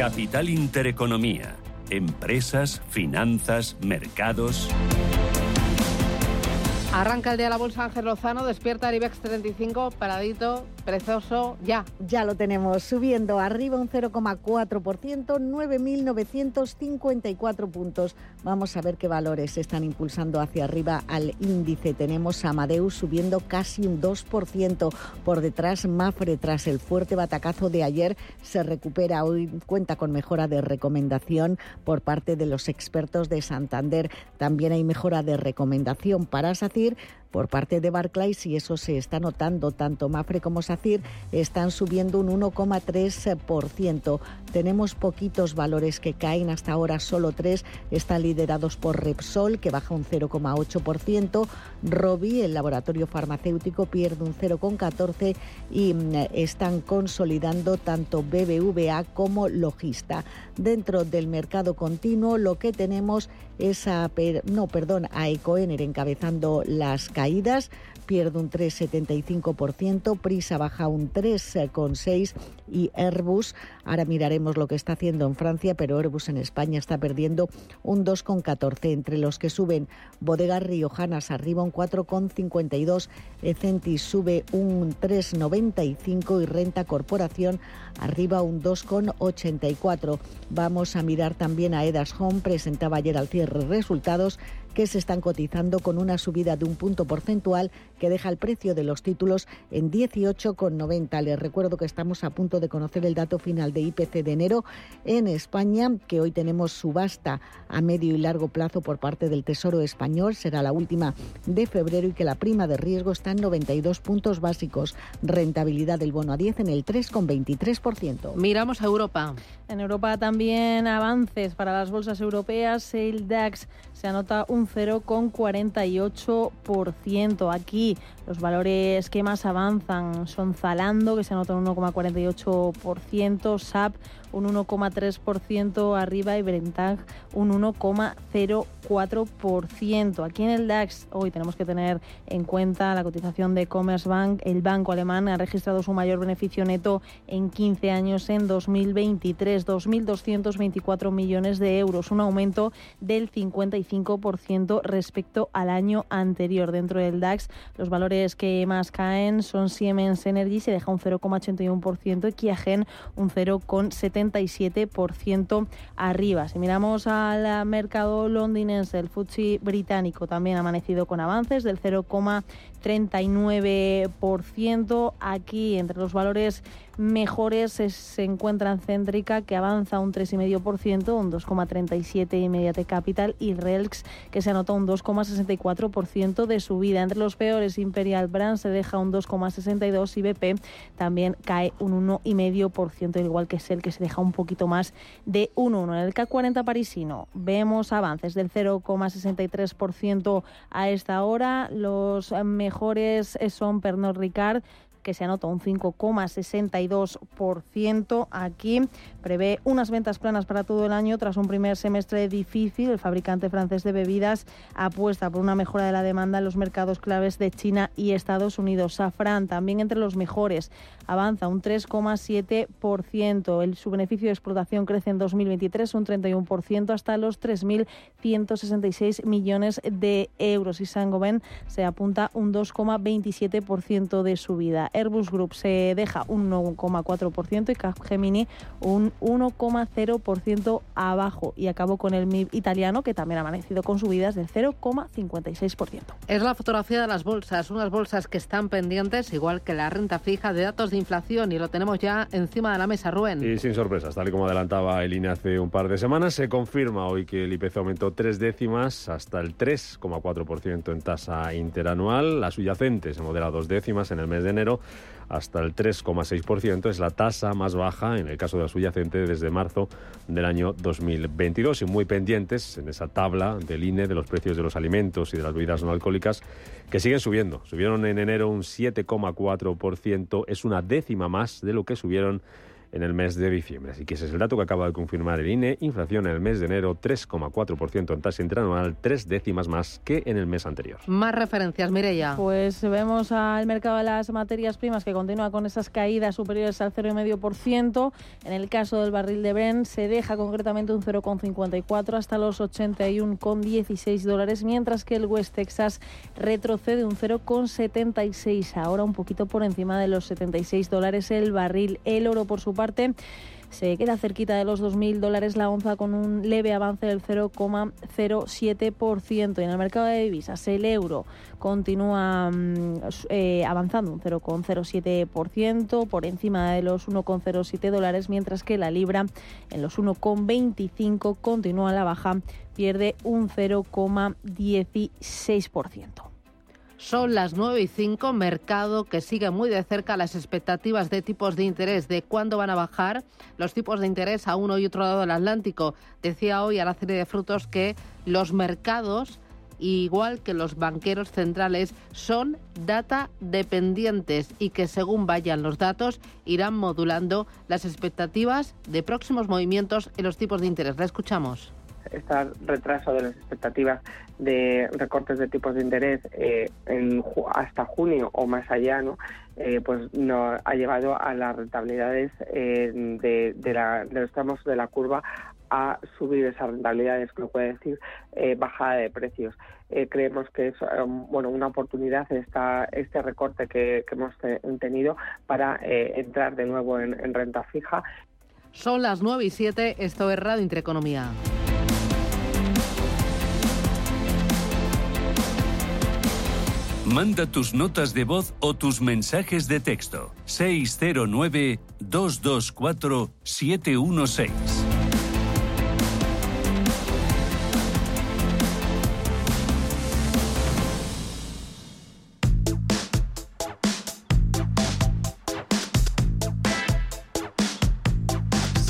Capital Intereconomía. Empresas, finanzas, mercados. Arranca el día la bolsa Ángel Lozano, despierta el IBEX 35, paradito, ya. Ya lo tenemos, subiendo arriba un 0,4%, 9.954 puntos. Vamos a ver qué valores están impulsando hacia arriba al índice. Tenemos a Amadeus subiendo casi un 2%. Por detrás, Mafre, tras el fuerte batacazo de ayer, se recupera. Hoy cuenta con mejora de recomendación por parte de los expertos de Santander. También hay mejora de recomendación para SACIR por parte de Barclays y eso se está notando. Tanto Mafre como SACIR están subiendo un 1,3%. Tenemos poquitos valores que caen, hasta ahora solo tres están liderados por Repsol, que baja un 0,8%. Robi, el laboratorio farmacéutico, pierde un 0,14% y mm, están consolidando tanto BBVA como Logista. Dentro del mercado continuo, lo que tenemos es a, no, perdón, a Ecoener encabezando las caídas pierde un 3,75%, Prisa baja un 3,6% y Airbus, ahora miraremos lo que está haciendo en Francia, pero Airbus en España está perdiendo un 2,14%. Entre los que suben, Bodegas Riojanas arriba un 4,52%, Ecentis sube un 3,95% y Renta Corporación arriba un 2,84%. Vamos a mirar también a Edas Home, presentaba ayer al cierre resultados que se están cotizando con una subida de un punto porcentual que deja el precio de los títulos en 18,90. Les recuerdo que estamos a punto de conocer el dato final de IPC de enero en España, que hoy tenemos subasta a medio y largo plazo por parte del Tesoro español, será la última de febrero y que la prima de riesgo está en 92 puntos básicos, rentabilidad del bono a 10 en el 3,23%. Miramos a Europa. En Europa también avances para las bolsas europeas. El DAX se anota un 0,48%. Aquí los valores que más avanzan son Zalando, que se anota un 1,48%, SAP un 1,3% arriba y Brentag un 1,04%. Aquí en el DAX hoy tenemos que tener en cuenta la cotización de Commerzbank. El banco alemán ha registrado su mayor beneficio neto en 15 años en 2023, 2.224 millones de euros, un aumento del 55% respecto al año anterior. Dentro del DAX, los valores que más caen son Siemens Energy, se deja un 0,81% y Kiagen un 0,70%. 77% arriba. Si miramos al mercado londinense, el FTSE británico también ha amanecido con avances del 0,39%. Aquí, entre los valores mejores, se, encuentra Céntrica, que avanza un 3,5%, un 2,37% Immediate Capital, y Relx, que se anota un 2,64% de subida. Entre los peores, Imperial Brand se deja un 2,62% y BP también cae un 1,5%, al igual que Shell, que se deja un poquito más de un 1. En el K40 parisino vemos avances del 0,63% a esta hora. Los mejores son Pernod Ricard que se anota un 5,62%. Aquí prevé unas ventas planas para todo el año tras un primer semestre difícil. El fabricante francés de bebidas apuesta por una mejora de la demanda en los mercados claves de China y Estados Unidos. Safran también entre los mejores avanza un 3,7%. El, su beneficio de explotación crece en 2023 un 31% hasta los 3.166 millones de euros y Saint-Gobain se apunta un 2,27% de subida. Airbus Group se deja un 1,4% y Capgemini un 1,0% abajo. Y acabó con el MIB italiano, que también ha amanecido con subidas del 0,56%. Es la fotografía de las bolsas, unas bolsas que están pendientes, igual que la renta fija, de datos de inflación y lo tenemos ya encima de la mesa, Rubén. Y sin sorpresas, tal y como adelantaba el INE hace un par de semanas, se confirma hoy que el IPC aumentó tres décimas hasta el 3,4% en tasa interanual. La subyacente se modera dos décimas en el mes de enero hasta el 3,6%. Es la tasa más baja en el caso de la subyacente desde marzo del año 2022 y muy pendientes en esa tabla del INE de los precios de los alimentos y de las bebidas no alcohólicas que siguen subiendo. Subieron en enero un 7,4%, es una décima más de lo que subieron en el mes de diciembre. Así que ese es el dato que acaba de confirmar el INE. Inflación en el mes de enero 3,4% en tasa interanual, tres décimas más que en el mes anterior. Más referencias, Mireya. Pues vemos al mercado de las materias primas que continúa con esas caídas superiores al 0,5%. En el caso del barril de Brent se deja concretamente un 0,54 hasta los 81,16 dólares, mientras que el West Texas retrocede un 0,76, ahora un poquito por encima de los 76 dólares el barril. El oro, por su parte, se queda cerquita de los 2.000 dólares la onza con un leve avance del 0,07%. Y en el mercado de divisas, el euro continúa mm, eh, avanzando un 0,07% por encima de los 1,07 dólares, mientras que la libra en los 1,25 continúa la baja, pierde un 0,16%. Son las 9 y 5, mercado que sigue muy de cerca las expectativas de tipos de interés, de cuándo van a bajar los tipos de interés a uno y otro lado del Atlántico. Decía hoy a la serie de frutos que los mercados, igual que los banqueros centrales, son data dependientes y que según vayan los datos irán modulando las expectativas de próximos movimientos en los tipos de interés. La escuchamos este retraso de las expectativas de recortes de tipos de interés eh, hasta junio o más allá, ¿no? Eh, pues no ha llevado a las rentabilidades eh, de, los tramos de la curva a subir esas rentabilidades, que puede decir bajada de precios. creemos que es bueno una oportunidad esta, este recorte que, hemos tenido para entrar de nuevo en, en renta fija. Son las 9 y 7, esto es Radio Intereconomía. Manda tus notas de voz o tus mensajes de texto. 609-224-716.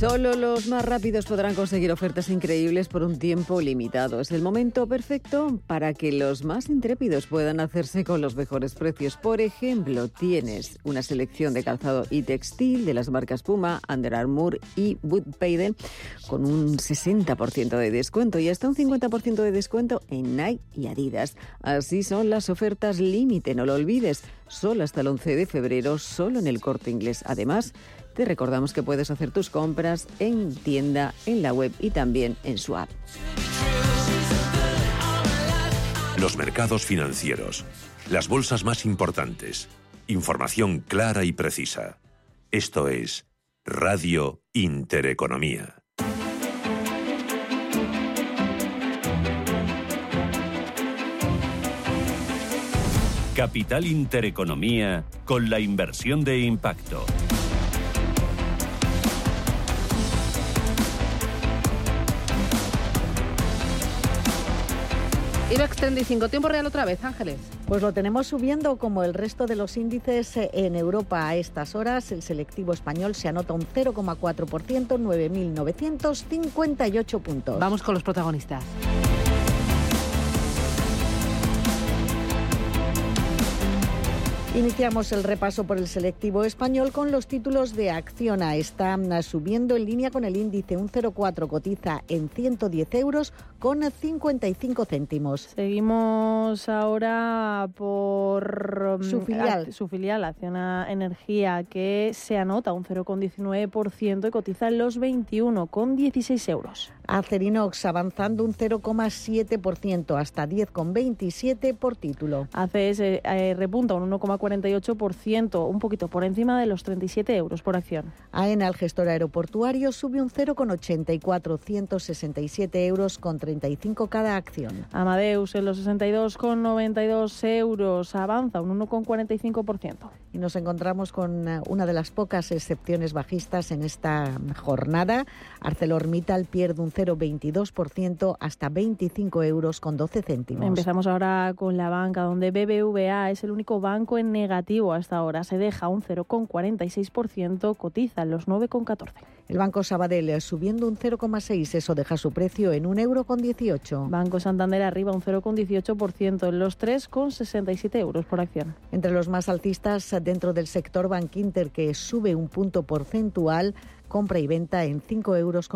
Solo los más rápidos podrán conseguir ofertas increíbles por un tiempo limitado. Es el momento perfecto para que los más intrépidos puedan hacerse con los mejores precios. Por ejemplo, tienes una selección de calzado y textil de las marcas Puma, Under Armour y Woodpaden con un 60% de descuento y hasta un 50% de descuento en Nike y Adidas. Así son las ofertas límite, no lo olvides. Solo hasta el 11 de febrero, solo en el corte inglés. Además, recordamos que puedes hacer tus compras en tienda, en la web y también en su app. Los mercados financieros, las bolsas más importantes, información clara y precisa. Esto es Radio Intereconomía. Capital Intereconomía con la inversión de impacto. IBEX 35, tiempo real otra vez, Ángeles. Pues lo tenemos subiendo como el resto de los índices en Europa a estas horas. El selectivo español se anota un 0,4%, 9.958 puntos. Vamos con los protagonistas. Iniciamos el repaso por el selectivo español con los títulos de Acciona. Está subiendo en línea con el índice un 0,4, cotiza en 110 euros con 55 céntimos. Seguimos ahora por mm, su filial, su filial Acciona Energía, que se anota un 0,19% y cotiza en los 21,16 euros. Acerinox avanzando un 0,7% hasta 10,27 por título. ACS eh, repunta un 1,48%, un poquito por encima de los 37 euros por acción. AENA, el gestor aeroportuario, sube un 0,84, 167 euros con 35 cada acción. Amadeus en los 62,92 euros avanza un 1,45%. Y nos encontramos con eh, una de las pocas excepciones bajistas en esta jornada. ArcelorMittal pierde un 0,22% hasta 25 euros con 12 céntimos. Empezamos ahora con la banca, donde BBVA es el único banco en negativo hasta ahora. Se deja un 0,46%, cotiza en los 9,14. El Banco Sabadell subiendo un 0,6, eso deja su precio en 1,18 euro con 18. Banco Santander arriba un 0,18% en los 3,67 euros por acción. Entre los más alcistas dentro del sector Bank Inter, que sube un punto porcentual compra y venta en 5,81 euros.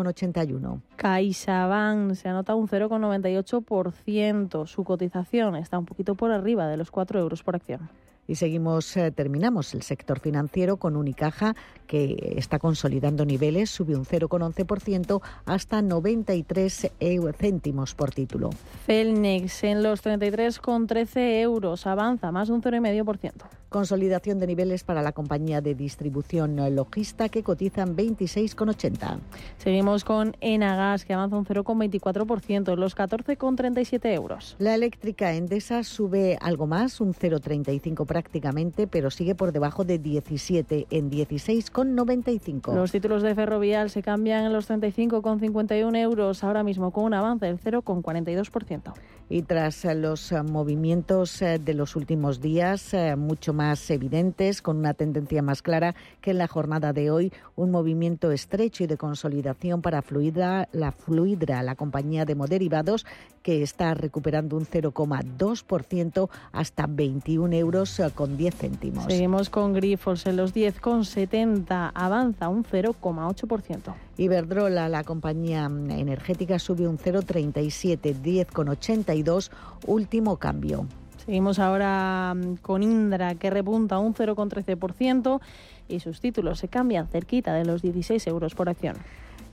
CaixaBank se anota un 0,98%. Su cotización está un poquito por arriba de los 4 euros por acción. Y seguimos, eh, terminamos el sector financiero con Unicaja, que está consolidando niveles, sube un 0,11% hasta 93 céntimos por título. Celnex en los 33,13 euros, avanza más de un 0,5%. Consolidación de niveles para la compañía de distribución logista, que cotizan 26,80. Seguimos con Enagas, que avanza un 0,24%, los 14,37 euros. La eléctrica Endesa sube algo más, un 0,35% prácticamente, pero sigue por debajo de 17 en 16,95. Los títulos de Ferrovial se cambian en los 35,51 euros, ahora mismo con un avance del 0,42%. Y tras los movimientos eh, de los últimos días, eh, mucho más evidentes, con una tendencia más clara que en la jornada de hoy, un movimiento estrecho y de consolidación para Fluidra, la Fluidra, la compañía de moderivados, que está recuperando un 0,2% hasta 21 euros con 10 céntimos. Seguimos con Grifols en los 10,70, avanza un 0,8%. Iberdrola, la compañía energética, sube un 0,37, 10,82, último cambio. Seguimos ahora mm, con Indra, que repunta un 0,13% y sus títulos se cambian cerquita de los 16 euros por acción.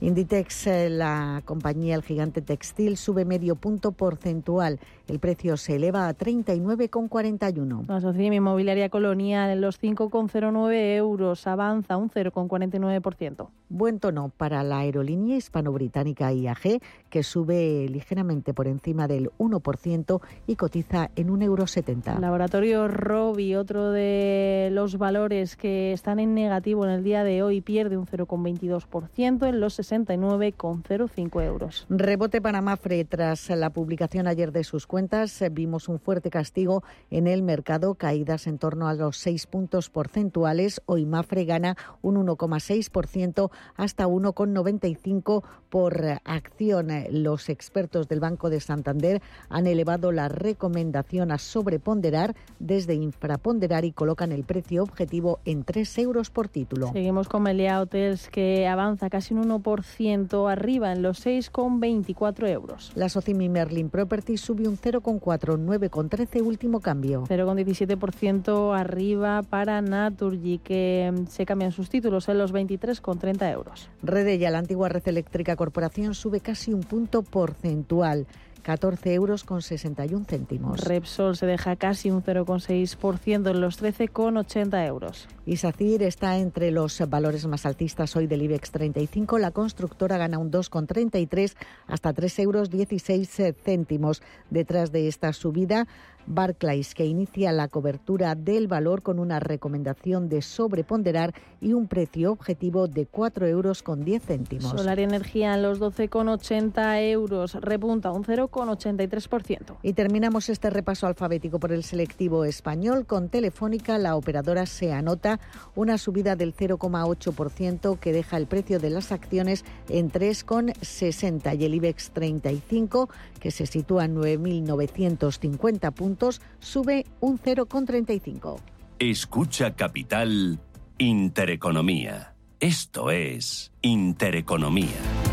Inditex, eh, la compañía, el gigante textil, sube medio punto porcentual. El precio se eleva a 39,41. La Sociedad Inmobiliaria Colonial en los 5,09 euros avanza un 0,49%. Buen tono para la aerolínea hispano-británica IAG, que sube ligeramente por encima del 1% y cotiza en 1,70 euro. Laboratorio Robi, otro de los valores que están en negativo en el día de hoy, pierde un 0,22% en los 60 69,05 euros. Rebote para Mafre. Tras la publicación ayer de sus cuentas, eh, vimos un fuerte castigo en el mercado, caídas en torno a los 6 puntos porcentuales. Hoy Mafre gana un 1,6% hasta 1,95 por acción. Los expertos del Banco de Santander han elevado la recomendación a sobreponderar desde infraponderar y colocan el precio objetivo en 3 euros por título. Seguimos con Melia Hotels que avanza casi un 1% arriba en los 6,24 euros. La Socimi Merlin Property sube un 0,4, 9,13 último cambio. 0,17% arriba para Naturgy, que mm, se cambian sus títulos en los 23,30 euros. Redella, la antigua Red Eléctrica Corporación, sube casi un punto porcentual. 14 euros con 61 céntimos. Repsol se deja casi un 0,6% en los 13,80 euros. Y SACIR está entre los valores más altistas hoy del IBEX 35. La constructora gana un 2,33 hasta 3 euros 16 céntimos. Detrás de esta subida, Barclays, que inicia la cobertura del valor con una recomendación de sobreponderar y un precio objetivo de 4 euros con 10 céntimos. Solar Energía en los 12,80 euros, repunta un 0,83%. Y terminamos este repaso alfabético por el selectivo español. Con Telefónica, la operadora se anota una subida del 0,8% que deja el precio de las acciones en 3,60 y el IBEX 35, que se sitúa en 9.950 puntos sube un 0,35. Escucha Capital Intereconomía. Esto es Intereconomía.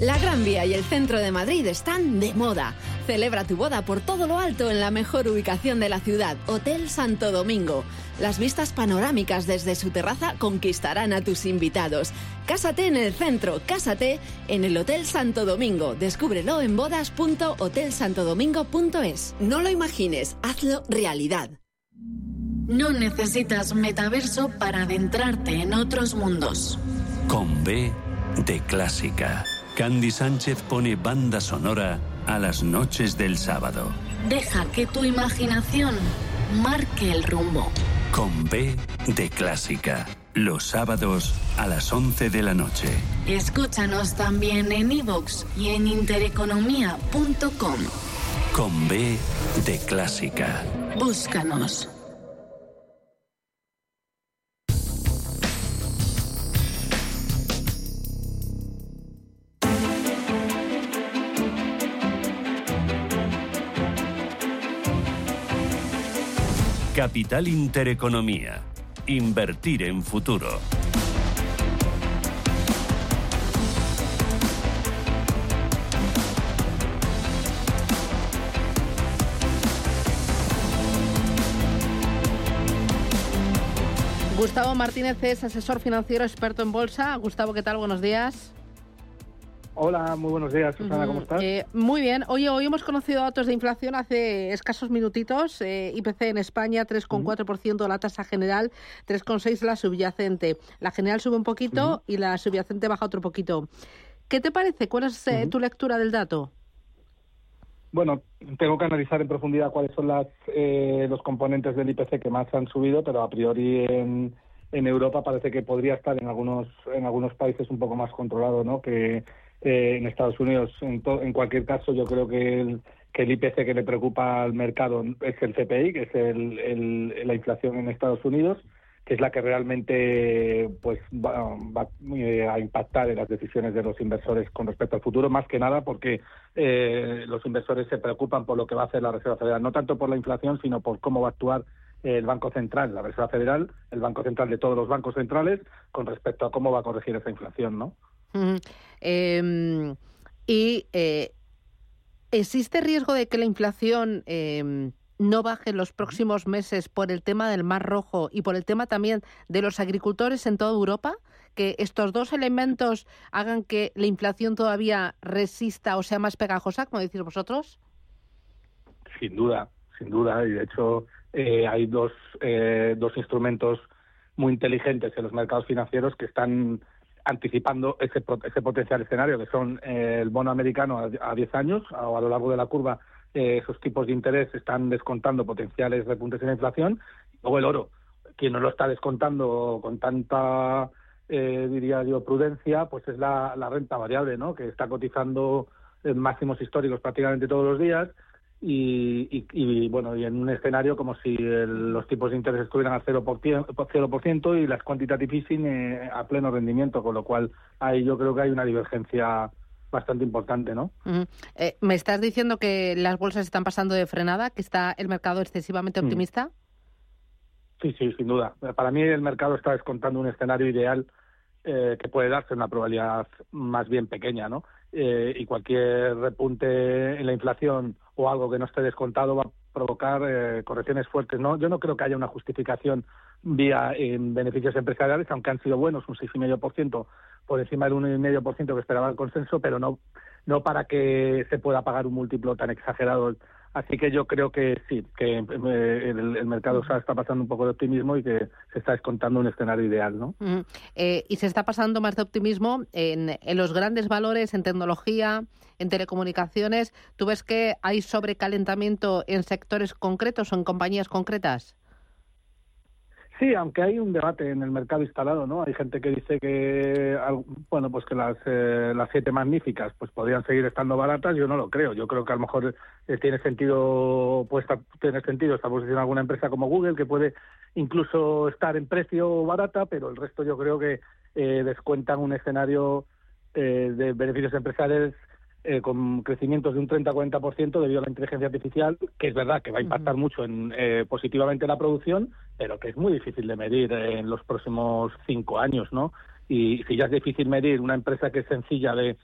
La Gran Vía y el centro de Madrid están de moda. Celebra tu boda por todo lo alto en la mejor ubicación de la ciudad, Hotel Santo Domingo. Las vistas panorámicas desde su terraza conquistarán a tus invitados. Cásate en el centro, cásate en el Hotel Santo Domingo. Descúbrelo en bodas.hotelsantodomingo.es. No lo imagines, hazlo realidad. No necesitas metaverso para adentrarte en otros mundos. Con B de clásica. Candy Sánchez pone banda sonora a las noches del sábado. Deja que tu imaginación marque el rumbo. Con B de clásica. Los sábados a las 11 de la noche. Escúchanos también en iVoox y en intereconomía.com. Con B de clásica. Búscanos. Capital Intereconomía. Invertir en futuro. Gustavo Martínez es asesor financiero experto en bolsa. Gustavo, ¿qué tal? Buenos días. Hola, muy buenos días, Susana, ¿cómo estás? Eh, muy bien. Oye, hoy hemos conocido datos de inflación hace escasos minutitos. Eh, IPC en España 3,4%, la tasa general 3,6% la subyacente. La general sube un poquito y la subyacente baja otro poquito. ¿Qué te parece? ¿Cuál es eh, tu lectura del dato? Bueno, tengo que analizar en profundidad cuáles son las, eh, los componentes del IPC que más han subido, pero a priori en, en Europa parece que podría estar en algunos en algunos países un poco más controlado, ¿no? Que eh, en Estados Unidos. En, en cualquier caso, yo creo que el, que el IPC que le preocupa al mercado es el CPI, que es el, la inflación en Estados Unidos que es la que realmente pues va, eh, a impactar en las decisiones de los inversores con respecto al futuro, más que nada porque eh, los inversores se preocupan por lo que va a hacer la Reserva Federal, no tanto por la inflación, sino por cómo va a actuar el Banco Central, la Reserva Federal, el Banco Central de todos los bancos centrales, con respecto a cómo va a corregir esa inflación, ¿no? Em, y eh, existe riesgo de que la inflación eh, no baje en los próximos meses por el tema del Mar Rojo y por el tema también de los agricultores en toda Europa? ¿Que estos dos elementos hagan que la inflación todavía resista o sea más pegajosa, como decís vosotros? Sin duda, sin duda. Y de hecho eh, hay dos, eh, dos instrumentos muy inteligentes en los mercados financieros que están anticipando ese, ese potencial escenario, que son eh, el bono americano a, a 10 años, o a lo largo de la curva eh, esos tipos de interés están descontando potenciales repuntes en la inflación, luego el oro, quien no lo está descontando con tanta, eh, diría yo, prudencia, pues es la, renta variable, ¿no? que está cotizando máximos históricos prácticamente todos los días, y, y, bueno, y en un escenario como si los tipos de interés estuvieran al 0%, 0% y las quantitative easing eh, a pleno rendimiento, con lo cual ahí yo creo que hay una divergencia bastante importante, ¿no? Eh, ¿Me estás diciendo que las bolsas están pasando de frenada, que está el mercado excesivamente mm. optimista? Sí, sí, sin duda. Para mí el mercado está descontando un escenario ideal eh, que puede darse una probabilidad más bien pequeña, ¿no? Eh, y cualquier repunte en la inflación o algo que no esté descontado va a provocar correcciones fuertes, ¿no? Yo no creo que haya una justificación vía en beneficios empresariales, aunque han sido buenos, un 6,5% por encima del 1,5% que esperaba el consenso, pero no, no para que se pueda pagar un múltiplo tan exagerado. Así que yo creo que sí, que eh, el, mercado está pasando un poco de optimismo y que se está descontando un escenario ideal, ¿no? Eh, y se está pasando más de optimismo en, en los grandes valores, en tecnología, en telecomunicaciones. ¿Tú ves que hay sobrecalentamiento en sectores concretos o en compañías concretas? Sí, aunque hay un debate en el mercado instalado, ¿no? Hay gente que dice que, bueno, pues que las, eh, las siete magníficas pues podrían seguir estando baratas. Yo no lo creo. Yo creo que a lo mejor eh, tiene sentido, pues tiene sentido esta posición alguna empresa como Google que puede incluso estar en precio barata, pero el resto yo creo que eh, descuentan un escenario eh, de beneficios empresariales eh, con crecimientos de un 30-40% debido a la inteligencia artificial, que es verdad que va a impactar mucho en, eh, positivamente la producción, pero que es muy difícil de medir en los próximos cinco años, ¿no? Y si ya es difícil medir una empresa que es sencilla de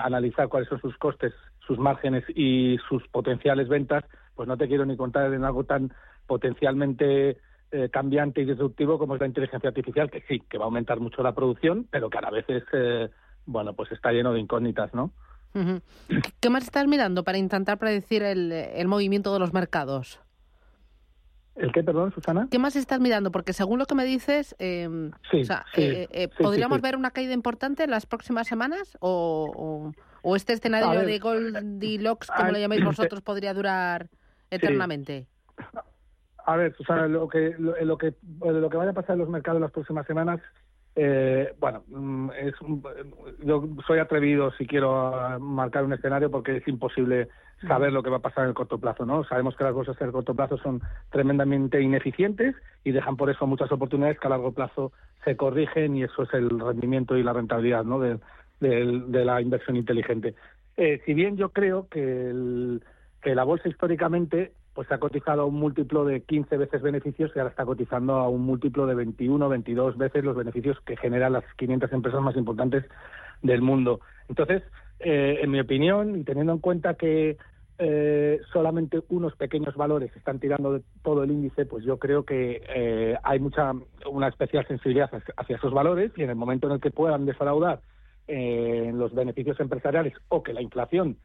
analizar cuáles son sus costes, sus márgenes y sus potenciales ventas, pues no te quiero ni contar en algo tan potencialmente eh, cambiante y disruptivo como es la inteligencia artificial, que sí, que va a aumentar mucho la producción, pero que a la vez es, eh, bueno, pues está lleno de incógnitas, ¿no? ¿Qué más estás mirando para intentar predecir el, el movimiento de los mercados? ¿El qué, perdón, Susana? ¿Qué más estás mirando? Porque según lo que me dices, eh, ¿podríamos ver una caída importante en las próximas semanas? ¿O, o, este escenario de Goldilocks, como lo llamáis vosotros, podría durar eternamente? A ver, Susana, lo que, lo, que, lo que vaya a pasar en los mercados en las próximas semanas, eh, bueno, mm, es yo soy atrevido si quiero marcar un escenario porque es imposible saber lo que va a pasar en el corto plazo, ¿no? Sabemos que las bolsas en el corto plazo son tremendamente ineficientes y dejan por eso muchas oportunidades que a largo plazo se corrigen y eso es el rendimiento y la rentabilidad, ¿no? De, de, la inversión inteligente. Eh, si bien yo creo que, el, que la bolsa históricamente pues ha cotizado a un múltiplo de 15 veces beneficios y ahora está cotizando a un múltiplo de 21, 22 veces los beneficios que generan las 500 empresas más importantes del mundo. Entonces, eh, en mi opinión, y teniendo en cuenta que eh, solamente unos pequeños valores están tirando de todo el índice, pues yo creo que eh, hay mucha una especial sensibilidad hacia, esos valores y en el momento en el que puedan defraudar los beneficios empresariales o que la inflación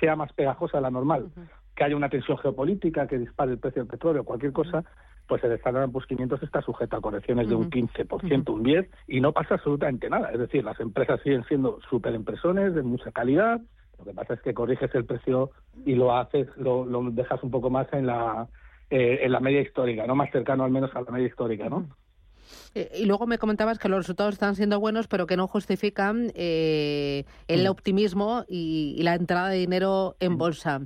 sea más pegajosa de la normal que haya una tensión geopolítica que dispare el precio del petróleo, cualquier cosa, pues el Standard Poor's 500 está sujeto a correcciones de un 15%, un 10%, y no pasa absolutamente nada. Es decir, las empresas siguen siendo súper empresones de mucha calidad, lo que pasa es que corriges el precio y lo haces, lo, dejas un poco más en la, eh, en la media histórica, no más cercano al menos a la media histórica, ¿no? Eh, y luego me comentabas que los resultados están siendo buenos, pero que no justifican eh, el mm. optimismo y, la entrada de dinero en bolsa.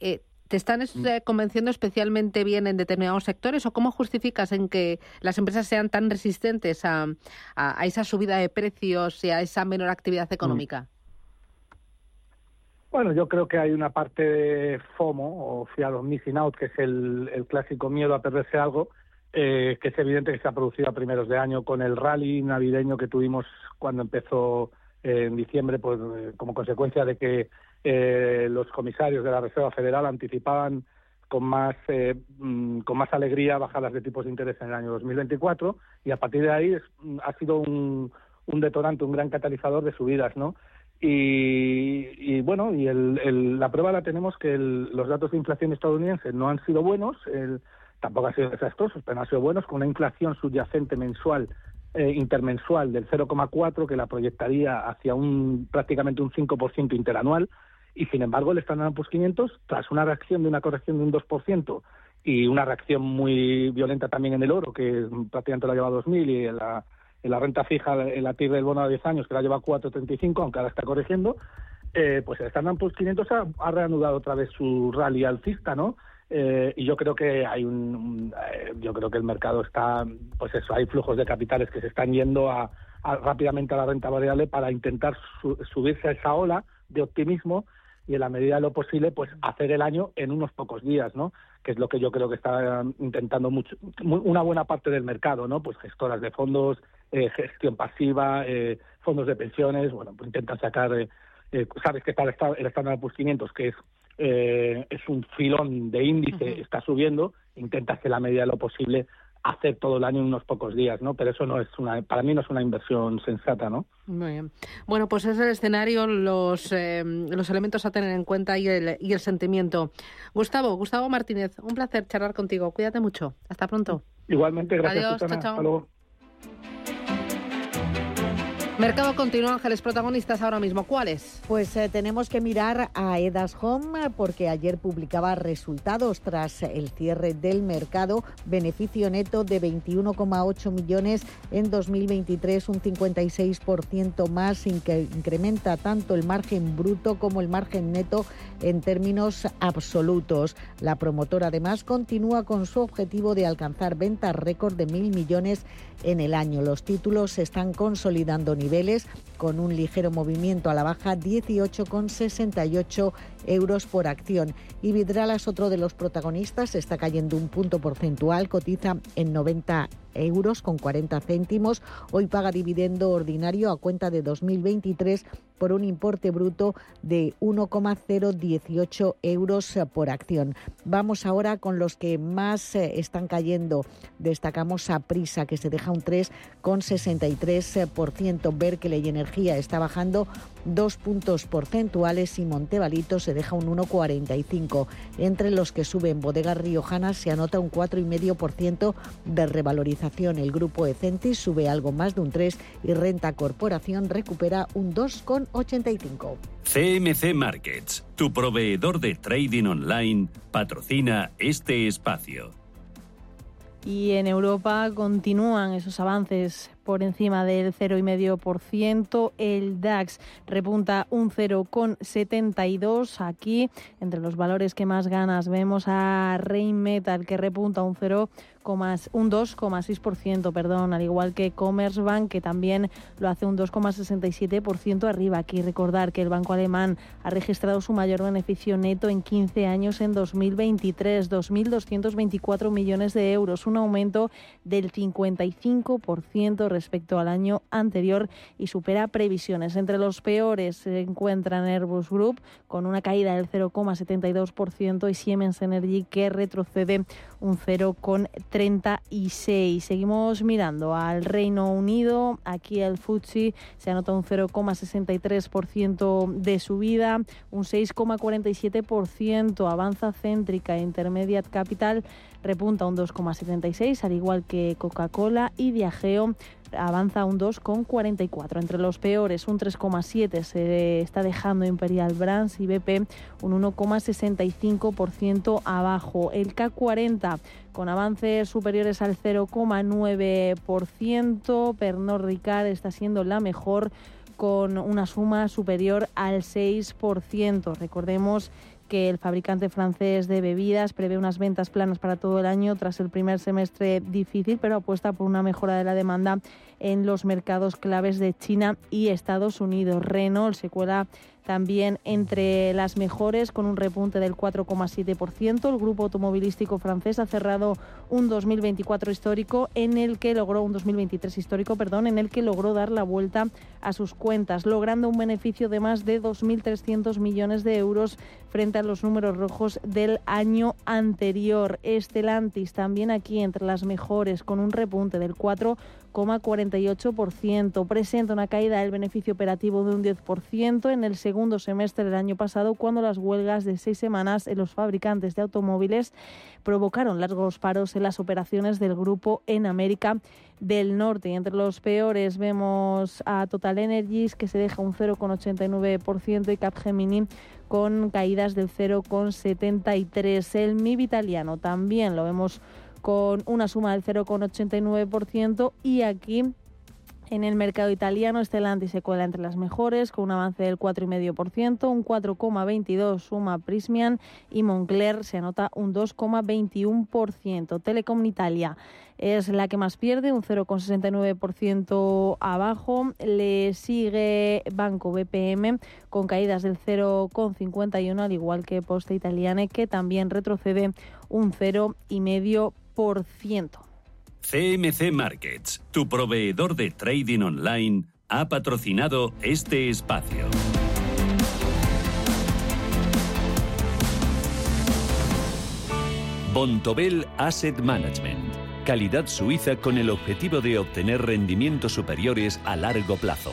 Eh, ¿Te están mm. eh, convenciendo especialmente bien en determinados sectores o cómo justificas en que las empresas sean tan resistentes a, esa subida de precios y a esa menor actividad económica? Mm. Bueno, yo creo que hay una parte de FOMO o Fear of Missing Out, que es el, clásico miedo a perderse algo, eh, que es evidente que se ha producido a primeros de año con el rally navideño que tuvimos cuando empezó en diciembre, pues como consecuencia de que eh, los comisarios de la Reserva Federal anticipaban con más eh, mm, con más alegría bajadas de tipos de interés en el año 2024 y a partir de ahí mm, ha sido un, detonante, un gran catalizador de subidas, ¿no? Y, bueno, y el, la prueba la tenemos que los datos de inflación estadounidense no han sido buenos, tampoco han sido desastrosos, pero no han sido buenos, con una inflación subyacente mensual eh, intermensual del 0,4 que la proyectaría hacia un prácticamente un 5% interanual y sin embargo el Standard Poor's 500 tras una reacción de una corrección de un 2% y una reacción muy violenta también en el oro que prácticamente la lleva a 2000 y en la, en la renta fija en la TIR del bono a 10 años que la lleva a 4,35 aunque ahora está corrigiendo eh, pues el Standard Poor's 500 ha, reanudado otra vez su rally alcista, ¿no? Eh, y yo creo que hay un, eh, yo creo que el mercado está pues eso hay flujos de capitales que se están yendo a, rápidamente a la renta variable para intentar subirse a esa ola de optimismo y en la medida de lo posible pues hacer el año en unos pocos días no que es lo que yo creo que está intentando mucho una buena parte del mercado no pues gestoras de fondos eh, gestión pasiva fondos de pensiones bueno pues intentan sacar sabes que está el, Standard Poor's 500 que es eh, es un filón de índice, está subiendo, intentas que la medida de lo posible hacer todo el año en unos pocos días, ¿no? Pero eso no es una, para mí no es una inversión sensata, ¿no? Muy bien. Bueno, pues es el escenario, los, eh, los elementos a tener en cuenta y el, y el sentimiento. Gustavo, Gustavo Martínez, un placer charlar contigo. Cuídate mucho. Hasta pronto. Igualmente, gracias. Adiós, Hasta luego. Mercado continuo, Ángeles, protagonistas ahora mismo. ¿Cuáles? Pues eh, tenemos que mirar a Edas Home porque ayer publicaba resultados tras el cierre del mercado. Beneficio neto de 21,8 millones en 2023, un 56% más, que incrementa tanto el margen bruto como el margen neto en términos absolutos. La promotora además continúa con su objetivo de alcanzar ventas récord de mil millones en el año. Los títulos se están consolidando con un ligero movimiento a la baja 18,68 euros por acción. Y Vidrala es otro de los protagonistas, está cayendo un punto porcentual, cotiza en 90 euros con 40 céntimos. Hoy paga dividendo ordinario a cuenta de 2023 por un importe bruto de 1,018 euros por acción. Vamos ahora con los que más eh, están cayendo. Destacamos a Prisa, que se deja un 3,63%. Berkeley Energía está bajando dos puntos porcentuales y Montevalito se deja un 1,45. Entre los que suben Bodegas Riojanas se anota un 4,5% de revalorización. El grupo Ecentis sube algo más de un 3 y Renta Corporación recupera un 2,85. CMC Markets, tu proveedor de trading online, patrocina este espacio. Y en Europa continúan esos avances por encima del 0,5%. El DAX repunta un 0,72. Aquí, entre los valores que más ganas, vemos a Rheinmetall que repunta un 0 un 2,6%, perdón, al igual que Commerzbank, que también lo hace un 2,67% arriba. Aquí recordar que el banco alemán ha registrado su mayor beneficio neto en 15 años en 2023, 2.224 millones de euros, un aumento del 55% respecto al año anterior y supera previsiones. Entre los peores se encuentran Airbus Group con una caída del 0,72% y Siemens Energy que retrocede un 0,3%. 36. Seguimos mirando al Reino Unido. Aquí el FTSE se anota un 0,63% de subida, un 6,47% avanza céntrica Intermediate Capital repunta un 2,76, al igual que Coca-Cola y Viajeo avanza un 2,44. Entre los peores, un 3,7 se está dejando Imperial Brands y BP un 1,65% abajo. El K40 con avances superiores al 0,9%. Pernod Ricard está siendo la mejor con una suma superior al 6%. Recordemos que el fabricante francés de bebidas prevé unas ventas planas para todo el año tras el primer semestre difícil, pero apuesta por una mejora de la demanda en los mercados claves de China y Estados Unidos. Renault se cuela también entre las mejores con un repunte del 4,7%. El grupo automovilístico francés ha cerrado un 2024 histórico en el que logró un 2023 histórico, perdón, en el que logró dar la vuelta a sus cuentas, logrando un beneficio de más de 2.300 millones de euros frente a los números rojos del año anterior. Estelantis también aquí entre las mejores con un repunte del 4,48%. Presenta una caída del beneficio operativo de un 10% en el segundo semestre del año pasado cuando las huelgas de seis semanas en los fabricantes de automóviles provocaron largos paros en las operaciones del grupo en América del Norte. Y entre los peores vemos a Total Energies que se deja un 0,89% y Capgemini con caídas del 0,73%. El MIB italiano también lo vemos con una suma del 0,89% y aquí en el mercado italiano, Stellantis se cuela entre las mejores, con un avance del 4,5%, un 4,22% suma Prismian y Moncler se anota un 2,21%. Telecom Italia es la que más pierde, un 0,69% abajo. Le sigue Banco BPM con caídas del 0,51%, al igual que Poste Italiane, que también retrocede un 0,5%. CMC Markets, tu proveedor de trading online, ha patrocinado este espacio. Bontobel Asset Management, calidad suiza con el objetivo de obtener rendimientos superiores a largo plazo.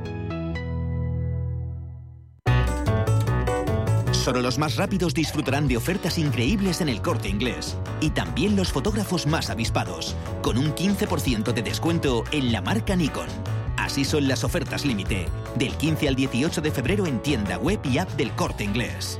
Solo los más rápidos disfrutarán de ofertas increíbles en el corte inglés. Y también los fotógrafos más avispados, con un 15% de descuento en la marca Nikon. Así son las ofertas límite, del 15 al 18 de febrero en tienda web y app del corte inglés.